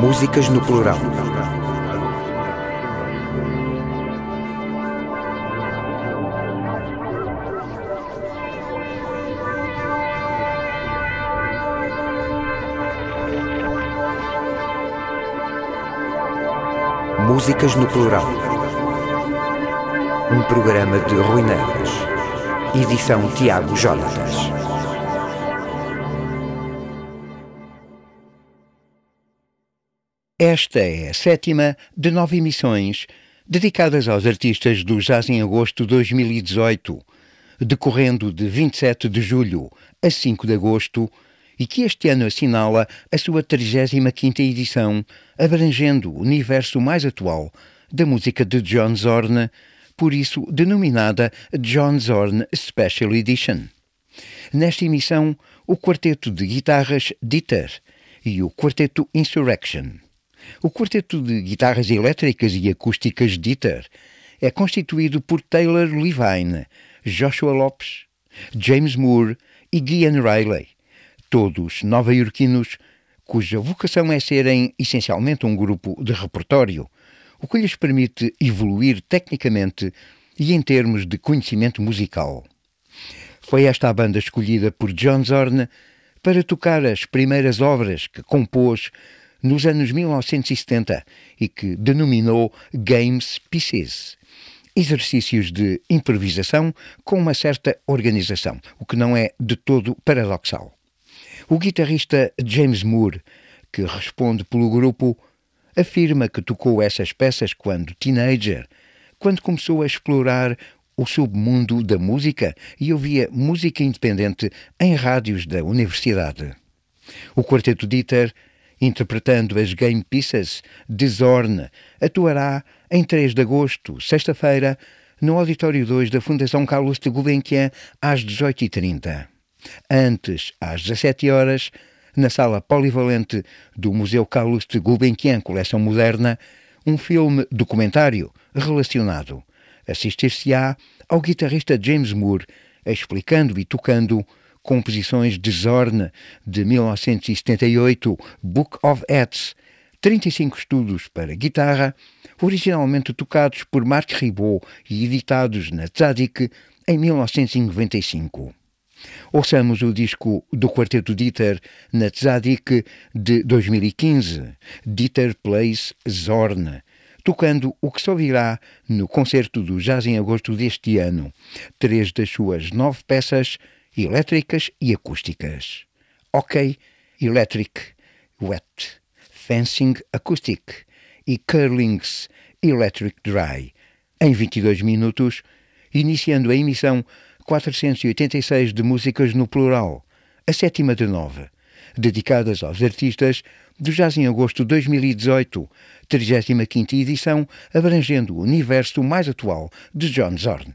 Músicas no plural. Músicas no plural. Um programa de Rui Neves. Edição Tiago Jonatas. Esta é a sétima de nove emissões dedicadas aos artistas do Jazz em Agosto 2018, decorrendo de 27 de julho a 5 de agosto, e que este ano assinala a sua 35ª edição, abrangendo o universo mais atual da música de John Zorn, por isso denominada John Zorn Special Edition. Nesta emissão, o quarteto de guitarras Dieter e o quarteto Insurrection. O quarteto de guitarras elétricas e acústicas Dieter é constituído por Taylor Levine, Joshua Lopes, James Moore e Guian Riley, todos nova-iorquinos cuja vocação é serem essencialmente um grupo de repertório, o que lhes permite evoluir tecnicamente e em termos de conhecimento musical. Foi esta a banda escolhida por John Zorn para tocar as primeiras obras que compôs nos anos 1970 e que denominou Games Pieces. Exercícios de improvisação com uma certa organização, o que não é de todo paradoxal. O guitarrista James Moore, que responde pelo grupo, afirma que tocou essas peças quando teenager, quando começou a explorar o submundo da música e ouvia música independente em rádios da universidade. O quarteto Dieter interpretando as Game Pieces de Zorn, atuará em 3 de agosto, sexta-feira, no Auditório 2 da Fundação Carlos de Gulbenkian, às 18h30. Antes, às 17 horas, na sala polivalente do Museu Carlos de Gulbenkian Coleção Moderna, um filme documentário relacionado. Assistir-se-á ao guitarrista James Moore explicando e tocando composições de Zorn de 1978, Book of Hats, 35 estudos para guitarra, originalmente tocados por Marc Ribot e editados na Tzadik em 1995. Ouçamos o disco do quarteto Dieter na Tzadik de 2015, Dieter Plays Zorn, tocando o que só virá no concerto do Jazz em agosto deste ano, três das suas nove peças elétricas e acústicas. OK Electric Wet, Fencing Acoustic e Curlings Electric Dry, em 22 minutos, iniciando a emissão 486 de músicas no plural, a sétima de nove, dedicadas aos artistas do Jazz em Agosto 2018, 35ª edição, abrangendo o universo mais atual de John Zorn.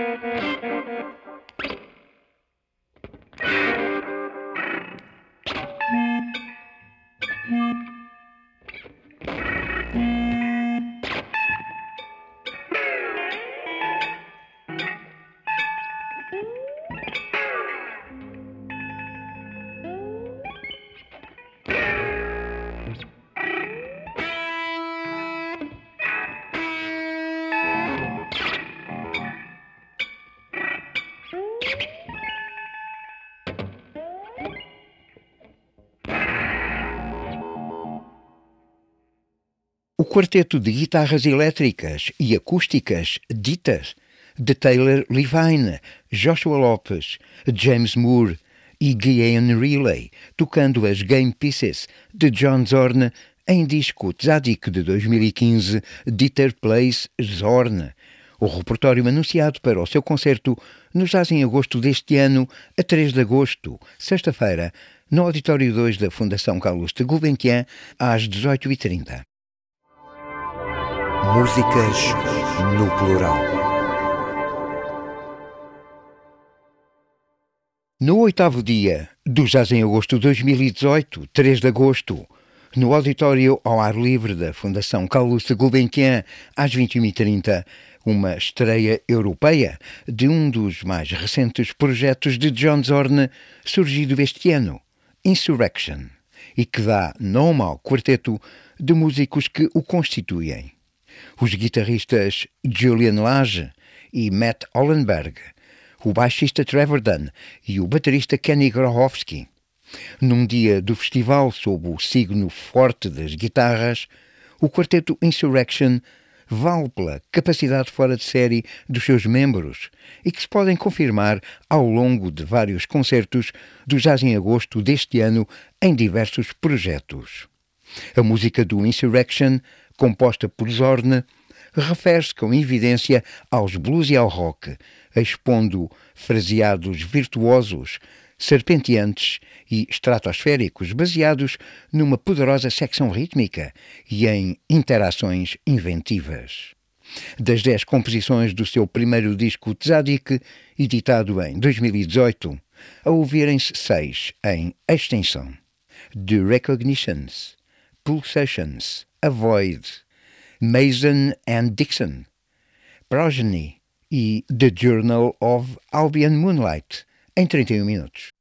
Mm-hmm. Quarteto de guitarras elétricas e acústicas ditas de Taylor Levine, Joshua Lopes, James Moore e Guian Riley, tocando as Game Pieces de John Zorn em disco Tzadik de 2015, Dieter Plays Zorn. O repertório anunciado para o seu concerto no Jazz em agosto deste ano, a 3 de agosto, sexta-feira, no Auditório 2 da Fundação Carlos de Gulbenkian, às 18h30. Músicas no plural. No oitavo dia do Jazz em Agosto de 2018, 3 de agosto, no auditório ao ar livre da Fundação Carlos Gulbenkian, às 21h30, uma estreia europeia de um dos mais recentes projetos de John Zorn, surgido este ano, Insurrection, e que dá nome ao quarteto de músicos que o constituem os guitarristas Julian Lage e Matt Hollenberg, o baixista Trevor Dunn e o baterista Kenny Grohowski. Num dia do festival sob o signo forte das guitarras, o quarteto Insurrection vale pela capacidade fora de série dos seus membros e que se podem confirmar ao longo de vários concertos do Jazz em Agosto deste ano em diversos projetos. A música do Insurrection composta por Zorn, refere-se com evidência aos blues e ao rock, expondo fraseados virtuosos, serpenteantes e estratosféricos, baseados numa poderosa secção rítmica e em interações inventivas. Das dez composições do seu primeiro disco Tzadik, editado em 2018, a ouvirem-se seis em extensão. The Recognitions, Pulsations, Avoid, Mason and Dixon, Progeny e The Journal of Albion Moonlight, em 31 minutos.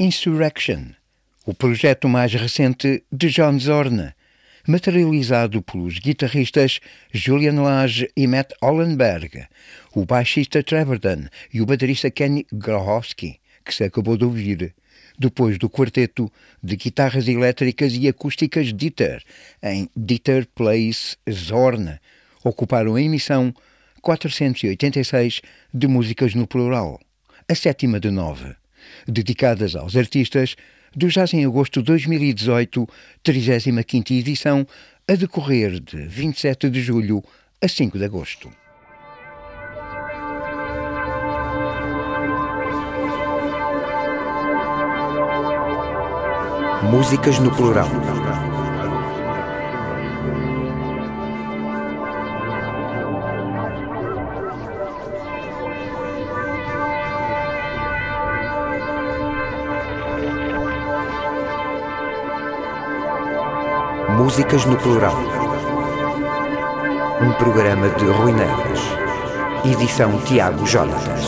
Insurrection, o projeto mais recente de John Zorn, materializado pelos guitarristas Julian Lage e Matt Hollenberg, o baixista Trevor Dunn e o baterista Kenny Grohowski, que se acabou de ouvir, depois do quarteto de guitarras elétricas e acústicas Dieter, em Dieter Plays Zorn, ocuparam a emissão 486 de músicas no plural, a sétima de nove, dedicadas aos artistas do Jazz em Agosto 2018, 35ª edição, a decorrer de 27 de julho a 5 de agosto. Músicas no plural. Músicas no plural. Um programa de Rui Neves. Edição Tiago Jonatas.